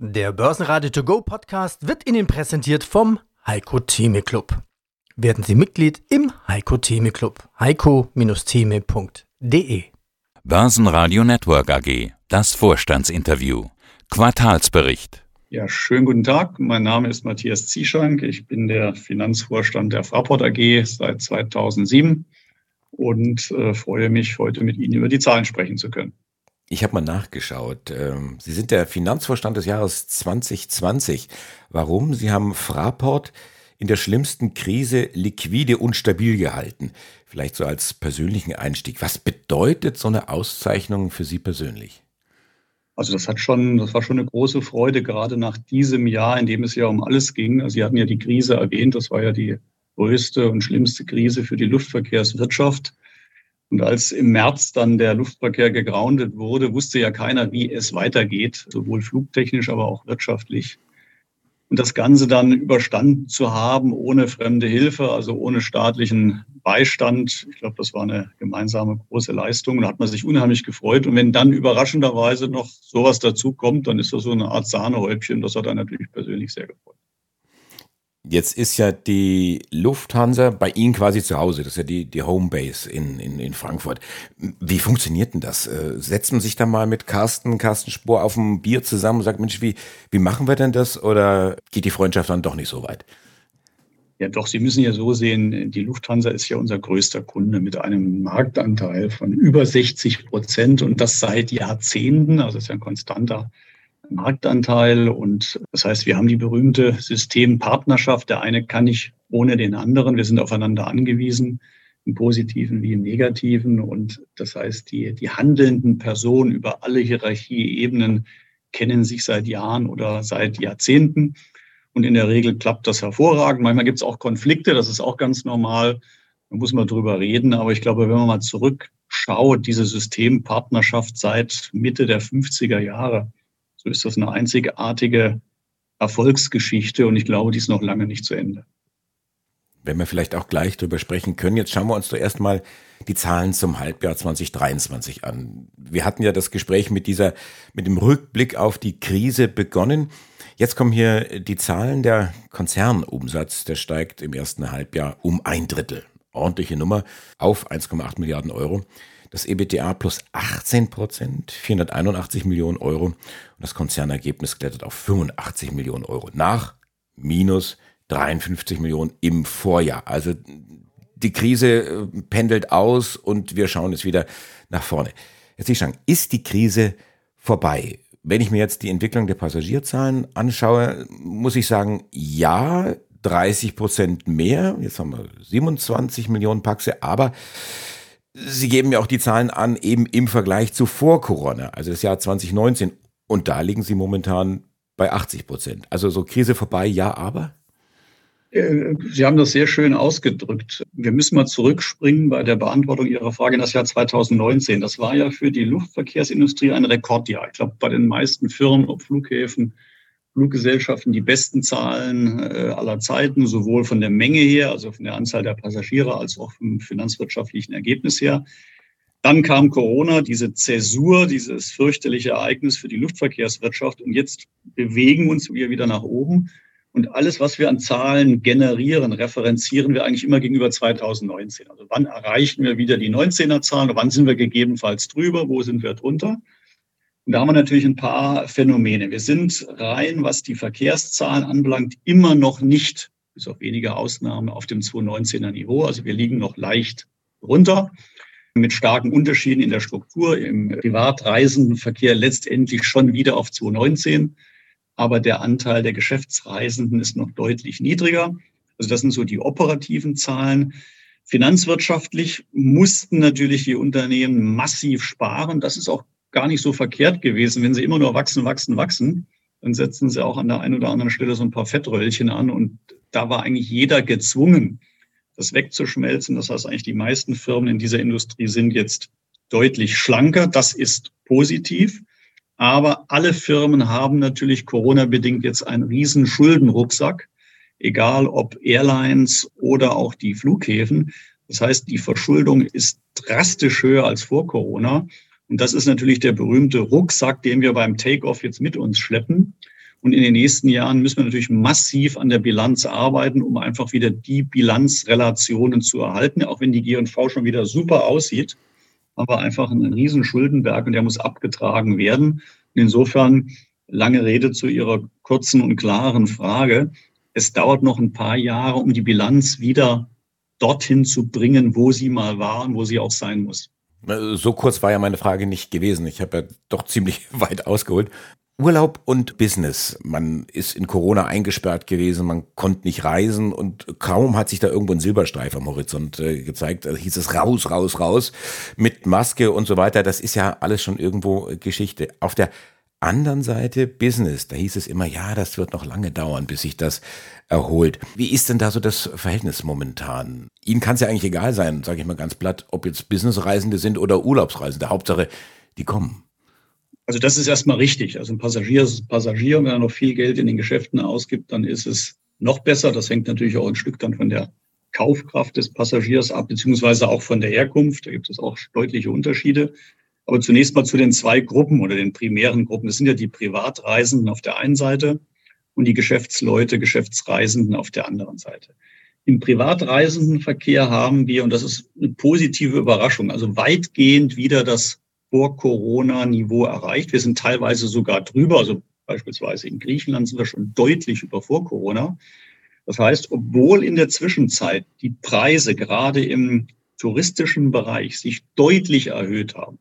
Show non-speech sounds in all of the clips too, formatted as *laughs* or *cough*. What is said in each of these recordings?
Der Börsenradio To Go Podcast wird Ihnen präsentiert vom Heiko Theme Club. Werden Sie Mitglied im Heiko Theme Club. heiko-theme.de Börsenradio Network AG. Das Vorstandsinterview. Quartalsbericht. Ja, schönen guten Tag. Mein Name ist Matthias Zieschank. Ich bin der Finanzvorstand der Fraport AG seit 2007 und äh, freue mich, heute mit Ihnen über die Zahlen sprechen zu können. Ich habe mal nachgeschaut. Ähm, Sie sind der Finanzvorstand des Jahres 2020. Warum? Sie haben Fraport in der schlimmsten Krise liquide und stabil gehalten. Vielleicht so als persönlichen Einstieg. Was bedeutet so eine Auszeichnung für Sie persönlich? Also das hat schon, das war schon eine große Freude, gerade nach diesem Jahr, in dem es ja um alles ging. Also Sie hatten ja die Krise erwähnt, das war ja die größte und schlimmste Krise für die Luftverkehrswirtschaft. Und als im März dann der Luftverkehr gegroundet wurde, wusste ja keiner, wie es weitergeht, sowohl flugtechnisch, aber auch wirtschaftlich. Und das Ganze dann überstanden zu haben ohne fremde Hilfe, also ohne staatlichen Beistand, ich glaube, das war eine gemeinsame große Leistung. Und da hat man sich unheimlich gefreut. Und wenn dann überraschenderweise noch sowas dazu kommt, dann ist das so eine Art Sahnehäubchen. Das hat er natürlich persönlich sehr gefreut. Jetzt ist ja die Lufthansa bei Ihnen quasi zu Hause. Das ist ja die, die Homebase in, in, in Frankfurt. Wie funktioniert denn das? Äh, setzt man sich da mal mit Carsten, Carsten Spohr auf ein Bier zusammen und sagt, Mensch, wie, wie machen wir denn das? Oder geht die Freundschaft dann doch nicht so weit? Ja, doch, Sie müssen ja so sehen, die Lufthansa ist ja unser größter Kunde mit einem Marktanteil von über 60 Prozent und das seit Jahrzehnten. Also ist ja ein konstanter Marktanteil. Und das heißt, wir haben die berühmte Systempartnerschaft. Der eine kann nicht ohne den anderen. Wir sind aufeinander angewiesen, im Positiven wie im Negativen. Und das heißt, die, die handelnden Personen über alle Hierarchieebenen kennen sich seit Jahren oder seit Jahrzehnten. Und in der Regel klappt das hervorragend. Manchmal gibt es auch Konflikte, das ist auch ganz normal. Da muss man drüber reden. Aber ich glaube, wenn man mal zurückschaut, diese Systempartnerschaft seit Mitte der 50er Jahre, so ist das eine einzigartige Erfolgsgeschichte und ich glaube, die ist noch lange nicht zu Ende. Wenn wir vielleicht auch gleich drüber sprechen können, jetzt schauen wir uns doch erstmal die Zahlen zum Halbjahr 2023 an. Wir hatten ja das Gespräch mit dieser, mit dem Rückblick auf die Krise begonnen. Jetzt kommen hier die Zahlen. Der Konzernumsatz, der steigt im ersten Halbjahr um ein Drittel. Ordentliche Nummer auf 1,8 Milliarden Euro. Das EBTA plus 18 Prozent, 481 Millionen Euro. Und das Konzernergebnis klettert auf 85 Millionen Euro nach minus 53 Millionen im Vorjahr. Also die Krise äh, pendelt aus und wir schauen jetzt wieder nach vorne. Jetzt Zieschang, ist die Krise vorbei? Wenn ich mir jetzt die Entwicklung der Passagierzahlen anschaue, muss ich sagen, ja, 30 Prozent mehr. Jetzt haben wir 27 Millionen Paxe, aber Sie geben ja auch die Zahlen an, eben im Vergleich zu vor Corona, also das Jahr 2019. Und da liegen Sie momentan bei 80 Prozent. Also so Krise vorbei, ja, aber? Äh, Sie haben das sehr schön ausgedrückt. Wir müssen mal zurückspringen bei der Beantwortung Ihrer Frage in das Jahr 2019. Das war ja für die Luftverkehrsindustrie ein Rekordjahr. Ich glaube, bei den meisten Firmen, ob Flughäfen, Fluggesellschaften die besten Zahlen äh, aller Zeiten, sowohl von der Menge her, also von der Anzahl der Passagiere, als auch vom finanzwirtschaftlichen Ergebnis her. Dann kam Corona, diese Zäsur, dieses fürchterliche Ereignis für die Luftverkehrswirtschaft. Und jetzt bewegen uns wir wieder nach oben. Und alles, was wir an Zahlen generieren, referenzieren wir eigentlich immer gegenüber 2019. Also wann erreichen wir wieder die 19er Zahlen? Wann sind wir gegebenenfalls drüber? Wo sind wir drunter? Und da haben wir natürlich ein paar Phänomene. Wir sind rein, was die Verkehrszahlen anbelangt, immer noch nicht, bis auf wenige Ausnahmen, auf dem 2019er Niveau. Also wir liegen noch leicht runter mit starken Unterschieden in der Struktur, im Privatreisendenverkehr letztendlich schon wieder auf 2019. Aber der Anteil der Geschäftsreisenden ist noch deutlich niedriger. Also das sind so die operativen Zahlen. Finanzwirtschaftlich mussten natürlich die Unternehmen massiv sparen. Das ist auch gar nicht so verkehrt gewesen. Wenn sie immer nur wachsen, wachsen, wachsen, dann setzen sie auch an der einen oder anderen Stelle so ein paar Fettröllchen an. Und da war eigentlich jeder gezwungen, das wegzuschmelzen. Das heißt, eigentlich die meisten Firmen in dieser Industrie sind jetzt deutlich schlanker. Das ist positiv. Aber alle Firmen haben natürlich Corona-bedingt jetzt einen riesen Schuldenrucksack, egal ob Airlines oder auch die Flughäfen. Das heißt, die Verschuldung ist drastisch höher als vor Corona. Und das ist natürlich der berühmte Rucksack, den wir beim Takeoff jetzt mit uns schleppen. Und in den nächsten Jahren müssen wir natürlich massiv an der Bilanz arbeiten, um einfach wieder die Bilanzrelationen zu erhalten. Auch wenn die G&V schon wieder super aussieht, aber einfach ein riesen Schuldenberg und der muss abgetragen werden. Und insofern lange Rede zu Ihrer kurzen und klaren Frage. Es dauert noch ein paar Jahre, um die Bilanz wieder dorthin zu bringen, wo sie mal war und wo sie auch sein muss. So kurz war ja meine Frage nicht gewesen. Ich habe ja doch ziemlich *laughs* weit ausgeholt. Urlaub und Business. Man ist in Corona eingesperrt gewesen, man konnte nicht reisen und kaum hat sich da irgendwo ein Silberstreif am Horizont äh, gezeigt. Da hieß es raus, raus, raus mit Maske und so weiter. Das ist ja alles schon irgendwo Geschichte. Auf der anderen Seite Business, da hieß es immer, ja, das wird noch lange dauern, bis sich das erholt. Wie ist denn da so das Verhältnis momentan? Ihnen kann es ja eigentlich egal sein, sage ich mal ganz platt, ob jetzt Businessreisende sind oder Urlaubsreisende. Hauptsache, die kommen. Also das ist erstmal richtig. Also ein Passagier ist Passagier. Und wenn er noch viel Geld in den Geschäften ausgibt, dann ist es noch besser. Das hängt natürlich auch ein Stück dann von der Kaufkraft des Passagiers ab, beziehungsweise auch von der Herkunft. Da gibt es auch deutliche Unterschiede. Aber zunächst mal zu den zwei Gruppen oder den primären Gruppen. Das sind ja die Privatreisenden auf der einen Seite und die Geschäftsleute, Geschäftsreisenden auf der anderen Seite. Im Privatreisendenverkehr haben wir, und das ist eine positive Überraschung, also weitgehend wieder das vor-Corona-Niveau erreicht. Wir sind teilweise sogar drüber. Also beispielsweise in Griechenland sind wir schon deutlich über vor-Corona. Das heißt, obwohl in der Zwischenzeit die Preise gerade im touristischen Bereich sich deutlich erhöht haben,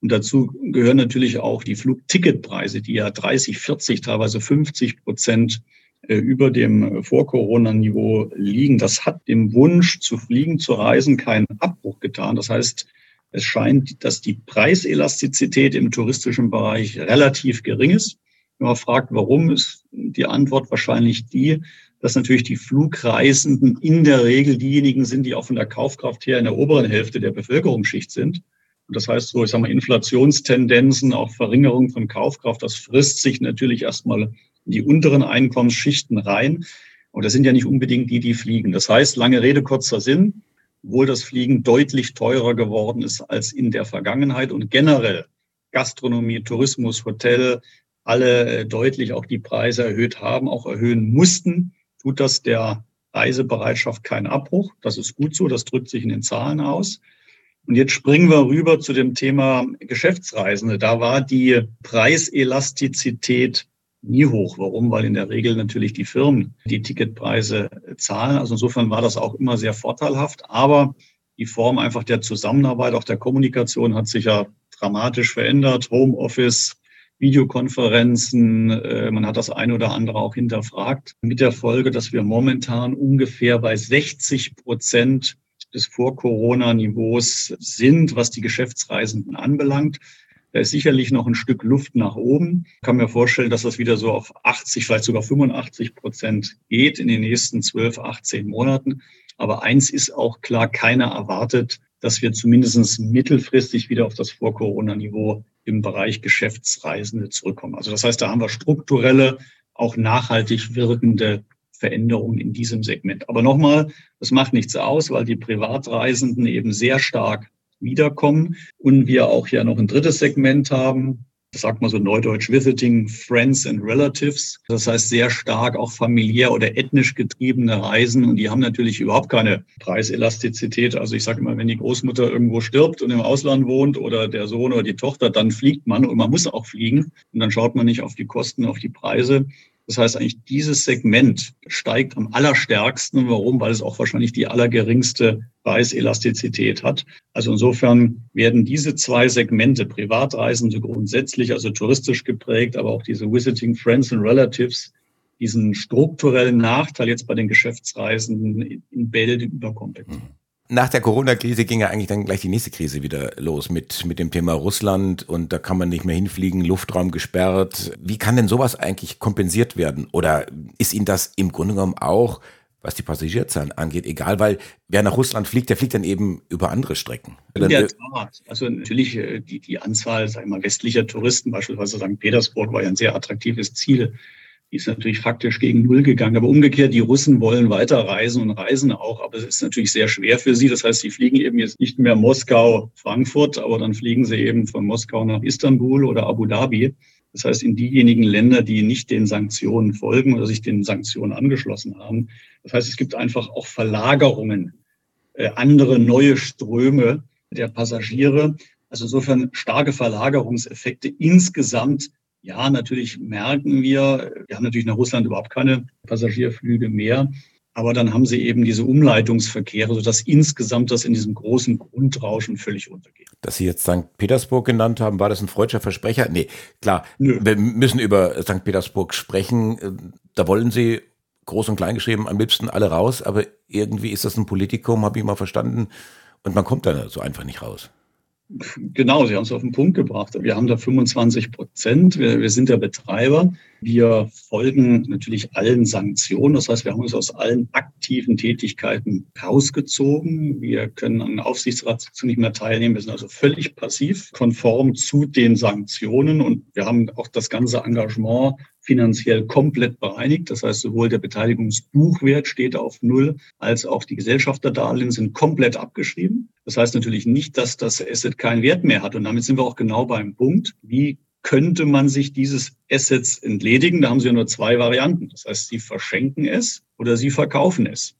und dazu gehören natürlich auch die Flugticketpreise, die ja 30, 40, teilweise 50 Prozent äh, über dem Vor-Corona-Niveau liegen. Das hat dem Wunsch zu fliegen, zu reisen keinen Abbruch getan. Das heißt, es scheint, dass die Preiselastizität im touristischen Bereich relativ gering ist. Wenn man fragt, warum, ist die Antwort wahrscheinlich die, dass natürlich die Flugreisenden in der Regel diejenigen sind, die auch von der Kaufkraft her in der oberen Hälfte der Bevölkerungsschicht sind. Das heißt so, ich sage mal, Inflationstendenzen, auch Verringerung von Kaufkraft, das frisst sich natürlich erstmal in die unteren Einkommensschichten rein. Und das sind ja nicht unbedingt die, die fliegen. Das heißt, lange Rede, kurzer Sinn obwohl das Fliegen deutlich teurer geworden ist als in der Vergangenheit und generell Gastronomie, Tourismus, Hotel, alle äh, deutlich auch die Preise erhöht haben, auch erhöhen mussten, tut das der Reisebereitschaft keinen Abbruch. Das ist gut so, das drückt sich in den Zahlen aus. Und jetzt springen wir rüber zu dem Thema Geschäftsreisende. Da war die Preiselastizität nie hoch. Warum? Weil in der Regel natürlich die Firmen die Ticketpreise zahlen. Also insofern war das auch immer sehr vorteilhaft. Aber die Form einfach der Zusammenarbeit, auch der Kommunikation hat sich ja dramatisch verändert. Homeoffice, Videokonferenzen, äh, man hat das eine oder andere auch hinterfragt. Mit der Folge, dass wir momentan ungefähr bei 60 Prozent des Vor-Corona-Niveaus sind, was die Geschäftsreisenden anbelangt. Da ist sicherlich noch ein Stück Luft nach oben. Ich kann mir vorstellen, dass das wieder so auf 80, vielleicht sogar 85 Prozent geht in den nächsten 12, 18 Monaten. Aber eins ist auch klar, keiner erwartet, dass wir zumindest mittelfristig wieder auf das Vor-Corona-Niveau im Bereich Geschäftsreisende zurückkommen. Also das heißt, da haben wir strukturelle, auch nachhaltig wirkende Veränderungen in diesem Segment. Aber nochmal, das macht nichts aus, weil die Privatreisenden eben sehr stark wiederkommen. Und wir auch ja noch ein drittes Segment haben, das sagt man so neudeutsch, Visiting Friends and Relatives. Das heißt sehr stark auch familiär oder ethnisch getriebene Reisen. Und die haben natürlich überhaupt keine Preiselastizität. Also ich sage immer, wenn die Großmutter irgendwo stirbt und im Ausland wohnt oder der Sohn oder die Tochter, dann fliegt man und man muss auch fliegen. Und dann schaut man nicht auf die Kosten, auf die Preise. Das heißt eigentlich, dieses Segment steigt am allerstärksten. Warum? Weil es auch wahrscheinlich die allergeringste Preiselastizität hat. Also insofern werden diese zwei Segmente, Privatreisende grundsätzlich, also touristisch geprägt, aber auch diese Visiting Friends and Relatives, diesen strukturellen Nachteil jetzt bei den Geschäftsreisenden in Bälde überkompensieren. Nach der Corona-Krise ging ja eigentlich dann gleich die nächste Krise wieder los mit, mit dem Thema Russland und da kann man nicht mehr hinfliegen, Luftraum gesperrt. Wie kann denn sowas eigentlich kompensiert werden? Oder ist Ihnen das im Grunde genommen auch, was die Passagierzahlen angeht, egal, weil wer nach Russland fliegt, der fliegt dann eben über andere Strecken. In der Tat. Also natürlich äh, die, die Anzahl, sagen wir mal, westlicher Touristen, beispielsweise St. Petersburg war ja ein sehr attraktives Ziel die ist natürlich faktisch gegen Null gegangen. Aber umgekehrt, die Russen wollen weiter reisen und reisen auch. Aber es ist natürlich sehr schwer für sie. Das heißt, sie fliegen eben jetzt nicht mehr Moskau, Frankfurt, aber dann fliegen sie eben von Moskau nach Istanbul oder Abu Dhabi. Das heißt, in diejenigen Länder, die nicht den Sanktionen folgen oder sich den Sanktionen angeschlossen haben. Das heißt, es gibt einfach auch Verlagerungen, äh, andere neue Ströme der Passagiere. Also insofern starke Verlagerungseffekte insgesamt. Ja, natürlich merken wir, wir haben natürlich nach Russland überhaupt keine Passagierflüge mehr. Aber dann haben sie eben diese Umleitungsverkehre, sodass insgesamt das in diesem großen Grundrauschen völlig untergeht. Dass Sie jetzt St. Petersburg genannt haben, war das ein freudscher Versprecher? Nee, klar, Nö. wir müssen über St. Petersburg sprechen. Da wollen Sie groß und klein geschrieben am liebsten alle raus, aber irgendwie ist das ein Politikum, habe ich mal verstanden. Und man kommt da so einfach nicht raus. Genau, Sie haben es auf den Punkt gebracht. Wir haben da 25 Prozent. Wir, wir, sind der Betreiber. Wir folgen natürlich allen Sanktionen. Das heißt, wir haben uns aus allen aktiven Tätigkeiten rausgezogen. Wir können an Aufsichtsratssitzungen nicht mehr teilnehmen. Wir sind also völlig passiv, konform zu den Sanktionen. Und wir haben auch das ganze Engagement finanziell komplett bereinigt. Das heißt, sowohl der Beteiligungsbuchwert steht auf Null, als auch die Gesellschafterdarlehen sind komplett abgeschrieben. Das heißt natürlich nicht, dass das Asset keinen Wert mehr hat. Und damit sind wir auch genau beim Punkt, wie könnte man sich dieses Assets entledigen? Da haben Sie ja nur zwei Varianten. Das heißt, Sie verschenken es oder Sie verkaufen es.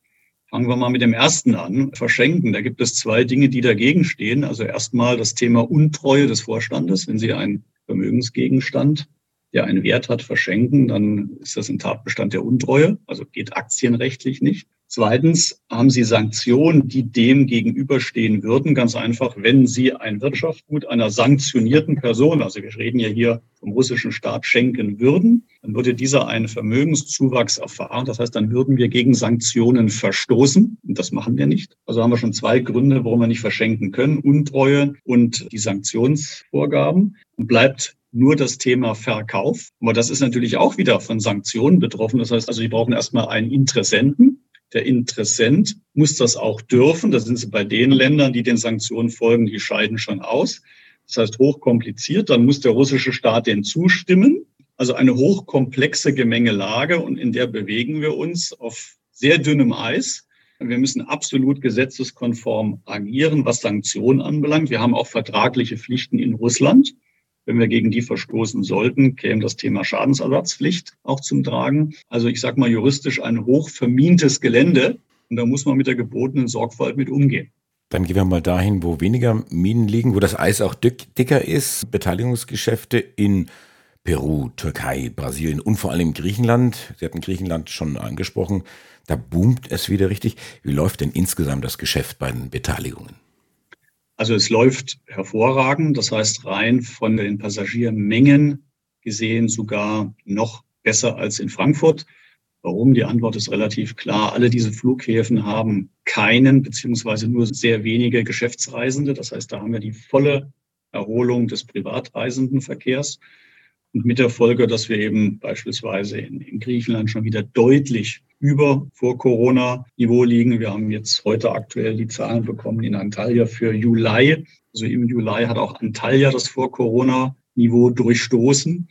Fangen wir mal mit dem ersten an. Verschenken. Da gibt es zwei Dinge, die dagegen stehen. Also erstmal das Thema Untreue des Vorstandes. Wenn Sie einen Vermögensgegenstand der einen Wert hat, verschenken, dann ist das ein Tatbestand der Untreue, also geht aktienrechtlich nicht. Zweitens haben Sie Sanktionen, die dem gegenüberstehen würden. Ganz einfach, wenn Sie ein Wirtschaftsgut einer sanktionierten Person, also wir reden ja hier vom russischen Staat, schenken würden, dann würde dieser einen Vermögenszuwachs erfahren. Das heißt, dann würden wir gegen Sanktionen verstoßen. Und das machen wir nicht. Also haben wir schon zwei Gründe, warum wir nicht verschenken können. Untreue und die Sanktionsvorgaben. Und bleibt nur das Thema Verkauf. Aber das ist natürlich auch wieder von Sanktionen betroffen. Das heißt also, Sie brauchen erstmal einen Interessenten. Der Interessent muss das auch dürfen. Da sind Sie bei den Ländern, die den Sanktionen folgen, die scheiden schon aus. Das heißt, hochkompliziert. Dann muss der russische Staat den zustimmen. Also eine hochkomplexe Gemengelage und in der bewegen wir uns auf sehr dünnem Eis. Wir müssen absolut gesetzeskonform agieren, was Sanktionen anbelangt. Wir haben auch vertragliche Pflichten in Russland. Wenn wir gegen die verstoßen sollten, käme das Thema Schadensersatzpflicht auch zum Tragen. Also ich sage mal juristisch ein hochvermintes Gelände. Und da muss man mit der gebotenen Sorgfalt mit umgehen. Dann gehen wir mal dahin, wo weniger Minen liegen, wo das Eis auch dick, dicker ist. Beteiligungsgeschäfte in Peru, Türkei, Brasilien und vor allem Griechenland. Sie hatten Griechenland schon angesprochen. Da boomt es wieder richtig. Wie läuft denn insgesamt das Geschäft bei den Beteiligungen? Also es läuft hervorragend, das heißt rein von den Passagiermengen gesehen sogar noch besser als in Frankfurt. Warum? Die Antwort ist relativ klar. Alle diese Flughäfen haben keinen beziehungsweise nur sehr wenige Geschäftsreisende. Das heißt, da haben wir die volle Erholung des Privatreisendenverkehrs. Und mit der Folge, dass wir eben beispielsweise in, in Griechenland schon wieder deutlich über vor Corona-Niveau liegen. Wir haben jetzt heute aktuell die Zahlen bekommen in Antalya für Juli. Also im Juli hat auch Antalya das vor Corona-Niveau durchstoßen.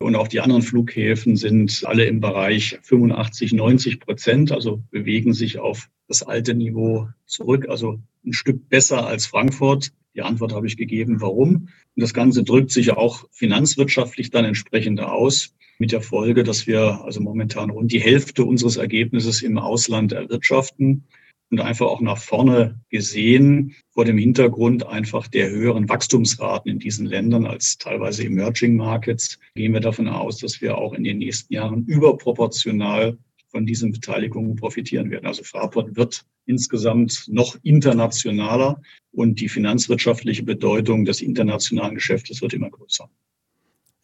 Und auch die anderen Flughäfen sind alle im Bereich 85, 90 Prozent, also bewegen sich auf das alte Niveau zurück, also ein Stück besser als Frankfurt. Die Antwort habe ich gegeben, warum. Und das Ganze drückt sich auch finanzwirtschaftlich dann entsprechend aus mit der Folge, dass wir also momentan rund die Hälfte unseres Ergebnisses im Ausland erwirtschaften und einfach auch nach vorne gesehen vor dem Hintergrund einfach der höheren Wachstumsraten in diesen Ländern als teilweise Emerging Markets gehen wir davon aus, dass wir auch in den nächsten Jahren überproportional von diesen Beteiligungen profitieren werden. Also Fraport wird insgesamt noch internationaler und die finanzwirtschaftliche Bedeutung des internationalen Geschäftes wird immer größer.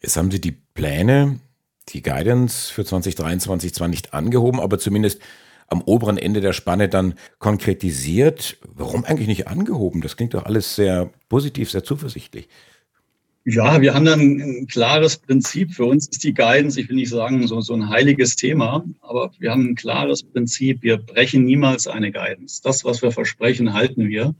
Jetzt haben Sie die Pläne die Guidance für 2023 zwar nicht angehoben, aber zumindest am oberen Ende der Spanne dann konkretisiert. Warum eigentlich nicht angehoben? Das klingt doch alles sehr positiv, sehr zuversichtlich. Ja, wir haben dann ein klares Prinzip. Für uns ist die Guidance, ich will nicht sagen, so, so ein heiliges Thema, aber wir haben ein klares Prinzip. Wir brechen niemals eine Guidance. Das, was wir versprechen, halten wir.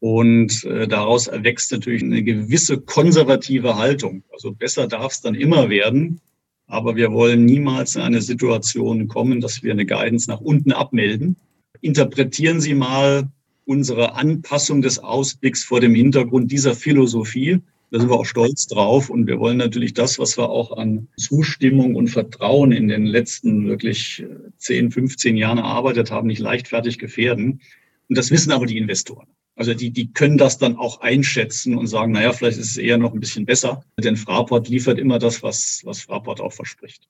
Und äh, daraus erwächst natürlich eine gewisse konservative Haltung. Also besser darf es dann immer werden. Aber wir wollen niemals in eine Situation kommen, dass wir eine Guidance nach unten abmelden. Interpretieren Sie mal unsere Anpassung des Ausblicks vor dem Hintergrund dieser Philosophie. Da sind wir auch stolz drauf und wir wollen natürlich das, was wir auch an Zustimmung und Vertrauen in den letzten wirklich 10, 15 Jahren erarbeitet haben, nicht leichtfertig gefährden. Und das wissen aber die Investoren. Also die, die können das dann auch einschätzen und sagen, naja, vielleicht ist es eher noch ein bisschen besser, denn Fraport liefert immer das, was, was Fraport auch verspricht.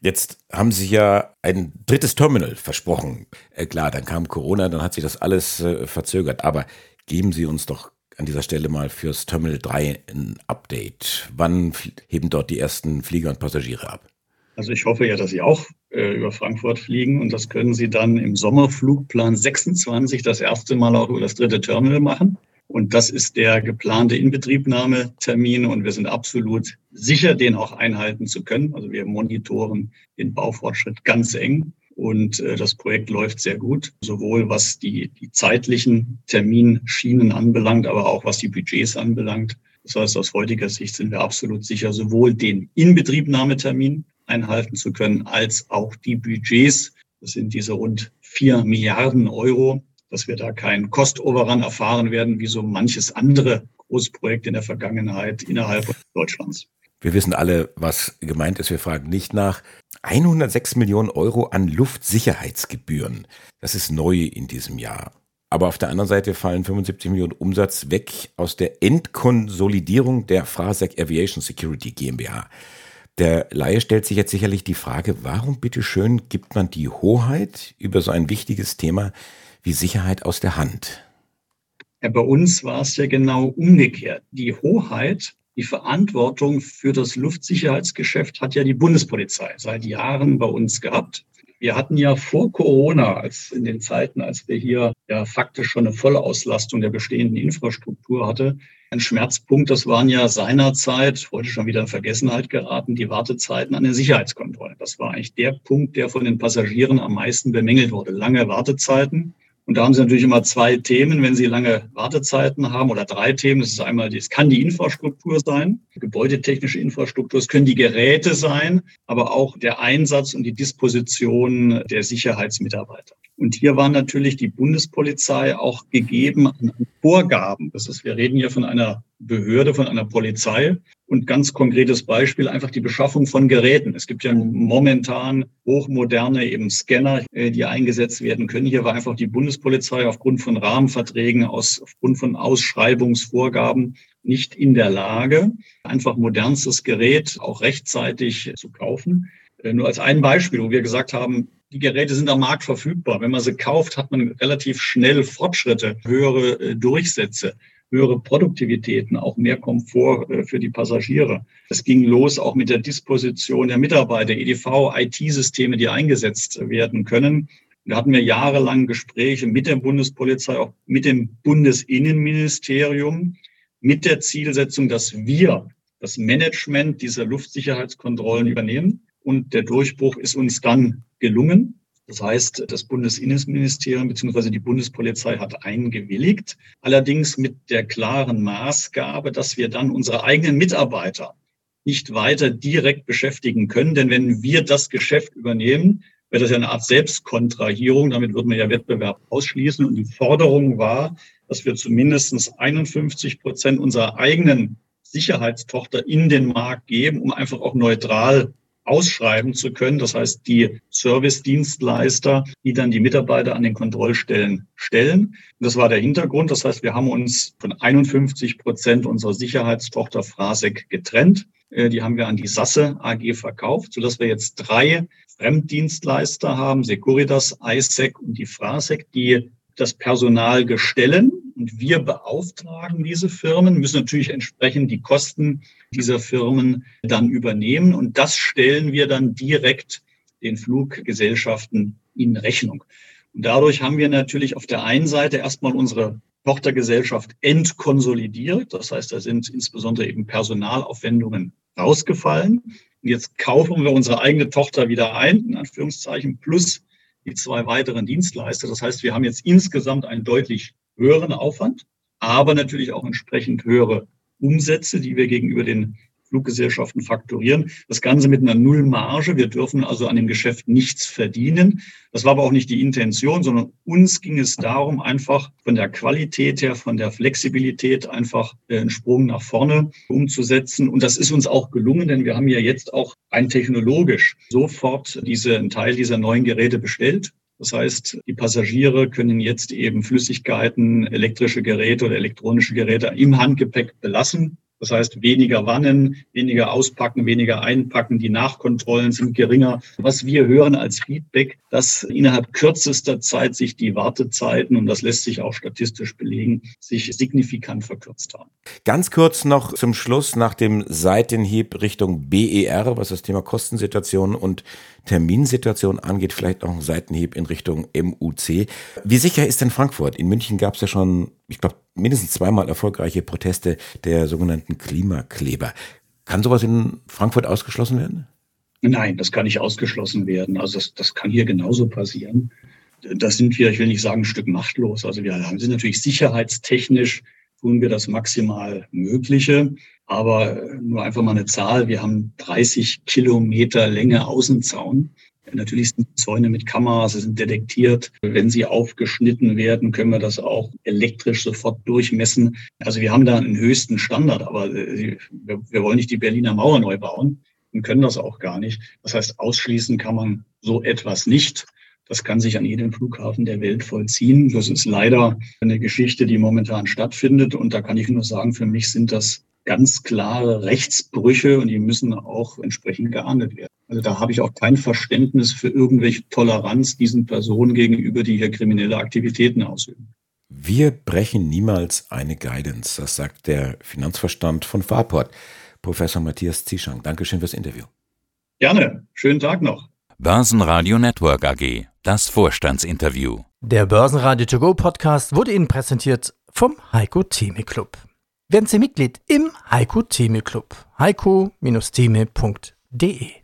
Jetzt haben Sie ja ein drittes Terminal versprochen. Äh, klar, dann kam Corona, dann hat sich das alles äh, verzögert. Aber geben Sie uns doch an dieser Stelle mal fürs Terminal 3 ein Update. Wann heben dort die ersten Flieger und Passagiere ab? Also ich hoffe ja, dass Sie auch äh, über Frankfurt fliegen und das können Sie dann im Sommerflugplan 26 das erste Mal auch über das dritte Terminal machen. Und das ist der geplante Inbetriebnahmetermin und wir sind absolut sicher, den auch einhalten zu können. Also wir monitoren den Baufortschritt ganz eng und äh, das Projekt läuft sehr gut, sowohl was die, die zeitlichen Terminschienen anbelangt, aber auch was die Budgets anbelangt. Das heißt, aus heutiger Sicht sind wir absolut sicher, sowohl den Inbetriebnahmetermin einhalten zu können, als auch die Budgets. Das sind diese rund vier Milliarden Euro, dass wir da kein Cost-Overrun erfahren werden, wie so manches andere Großprojekt in der Vergangenheit innerhalb Deutschlands. Wir wissen alle, was gemeint ist. Wir fragen nicht nach. 106 Millionen Euro an Luftsicherheitsgebühren. Das ist neu in diesem Jahr. Aber auf der anderen Seite fallen 75 Millionen Umsatz weg aus der Endkonsolidierung der Frasec Aviation Security GmbH. Der Laie stellt sich jetzt sicherlich die Frage, warum bitteschön gibt man die Hoheit über so ein wichtiges Thema wie Sicherheit aus der Hand? Ja, bei uns war es ja genau umgekehrt. Die Hoheit die Verantwortung für das Luftsicherheitsgeschäft hat ja die Bundespolizei seit Jahren bei uns gehabt. Wir hatten ja vor Corona, als in den Zeiten, als wir hier ja faktisch schon eine Vollauslastung der bestehenden Infrastruktur hatte, ein Schmerzpunkt. Das waren ja seinerzeit, heute schon wieder in Vergessenheit geraten, die Wartezeiten an der Sicherheitskontrolle. Das war eigentlich der Punkt, der von den Passagieren am meisten bemängelt wurde. Lange Wartezeiten. Und da haben Sie natürlich immer zwei Themen, wenn Sie lange Wartezeiten haben oder drei Themen. Das ist einmal, es kann die Infrastruktur sein, gebäudetechnische Infrastruktur, es können die Geräte sein, aber auch der Einsatz und die Disposition der Sicherheitsmitarbeiter. Und hier war natürlich die Bundespolizei auch gegeben an Vorgaben. Das ist, wir reden hier von einer Behörde, von einer Polizei. Und ganz konkretes Beispiel, einfach die Beschaffung von Geräten. Es gibt ja momentan hochmoderne eben Scanner, äh, die eingesetzt werden können. Hier war einfach die Bundespolizei aufgrund von Rahmenverträgen, aus, aufgrund von Ausschreibungsvorgaben nicht in der Lage, einfach modernstes Gerät auch rechtzeitig zu kaufen. Äh, nur als ein Beispiel, wo wir gesagt haben, die Geräte sind am Markt verfügbar. Wenn man sie kauft, hat man relativ schnell Fortschritte, höhere äh, Durchsätze höhere Produktivitäten, auch mehr Komfort äh, für die Passagiere. Es ging los auch mit der Disposition der Mitarbeiter, EDV, IT-Systeme, die eingesetzt werden können. Da hatten wir jahrelang Gespräche mit der Bundespolizei, auch mit dem Bundesinnenministerium, mit der Zielsetzung, dass wir das Management dieser Luftsicherheitskontrollen übernehmen. Und der Durchbruch ist uns dann gelungen. Das heißt, das Bundesinnenministerium bzw. die Bundespolizei hat eingewilligt, allerdings mit der klaren Maßgabe, dass wir dann unsere eigenen Mitarbeiter nicht weiter direkt beschäftigen können. Denn wenn wir das Geschäft übernehmen, wäre das ja eine Art Selbstkontrahierung. Damit würden wir ja Wettbewerb ausschließen. Und die Forderung war, dass wir zumindest 51 Prozent unserer eigenen Sicherheitstochter in den Markt geben, um einfach auch neutral ausschreiben zu können. Das heißt, die Service-Dienstleister, die dann die Mitarbeiter an den Kontrollstellen stellen. Das war der Hintergrund. Das heißt, wir haben uns von 51 Prozent unserer Sicherheitstochter Frasec getrennt. Äh, die haben wir an die Sasse AG verkauft, sodass wir jetzt drei Fremddienstleister haben, Securitas, ISEC und die Frasec, die das Personal gestellen und wir beauftragen diese Firmen, müssen natürlich entsprechend die Kosten dieser Firmen dann übernehmen und das stellen wir dann direkt den Fluggesellschaften in Rechnung. Und dadurch haben wir natürlich auf der einen Seite erstmal unsere Tochtergesellschaft entkonsolidiert. Das heißt, da sind insbesondere eben Personalaufwendungen rausgefallen. Und jetzt kaufen wir unsere eigene Tochter wieder ein, in Anführungszeichen, plus die zwei weiteren Dienstleister. Das heißt, wir haben jetzt insgesamt einen deutlich höheren Aufwand, aber natürlich auch entsprechend höhere Umsätze, die wir gegenüber den Fluggesellschaften fakturieren. Das Ganze mit einer Nullmarge. Wir dürfen also an dem Geschäft nichts verdienen. Das war aber auch nicht die Intention, sondern uns ging es darum, einfach von der Qualität her, von der Flexibilität einfach einen Sprung nach vorne umzusetzen. Und das ist uns auch gelungen, denn wir haben ja jetzt auch ein technologisch sofort diese, einen Teil dieser neuen Geräte bestellt. Das heißt, die Passagiere können jetzt eben Flüssigkeiten, elektrische Geräte oder elektronische Geräte im Handgepäck belassen. Das heißt, weniger Wannen, weniger auspacken, weniger einpacken. Die Nachkontrollen sind geringer. Was wir hören als Feedback, dass innerhalb kürzester Zeit sich die Wartezeiten, und das lässt sich auch statistisch belegen, sich signifikant verkürzt haben. Ganz kurz noch zum Schluss nach dem Seitenhieb Richtung BER, was das Thema Kostensituation und Terminsituation angeht, vielleicht noch ein Seitenhieb in Richtung MUC. Wie sicher ist denn Frankfurt? In München gab es ja schon, ich glaube, mindestens zweimal erfolgreiche Proteste der sogenannten Klimakleber. Kann sowas in Frankfurt ausgeschlossen werden? Nein, das kann nicht ausgeschlossen werden. Also das, das kann hier genauso passieren. Da sind wir, ich will nicht sagen, ein Stück machtlos. Also wir sind natürlich sicherheitstechnisch tun wir das maximal Mögliche. Aber nur einfach mal eine Zahl. Wir haben 30 Kilometer Länge Außenzaun. Natürlich sind Zäune mit Kameras, sie sind detektiert. Wenn sie aufgeschnitten werden, können wir das auch elektrisch sofort durchmessen. Also wir haben da einen höchsten Standard, aber äh, wir wollen nicht die Berliner Mauer neu bauen und können das auch gar nicht. Das heißt, ausschließen kann man so etwas nicht. Das kann sich an jedem Flughafen der Welt vollziehen. Das ist leider eine Geschichte, die momentan stattfindet. Und da kann ich nur sagen, für mich sind das ganz klare Rechtsbrüche und die müssen auch entsprechend geahndet werden. Also da habe ich auch kein Verständnis für irgendwelche Toleranz diesen Personen gegenüber, die hier kriminelle Aktivitäten ausüben. Wir brechen niemals eine Guidance, das sagt der Finanzverstand von Fraport. Professor Matthias Zieschang, Dankeschön fürs Interview. Gerne, schönen Tag noch. Börsenradio Network AG, das Vorstandsinterview. Der Börsenradio To Go Podcast wurde Ihnen präsentiert vom Heiko Theme Club. Werden Sie Mitglied im Heiko Theme Club. heiko-theme.de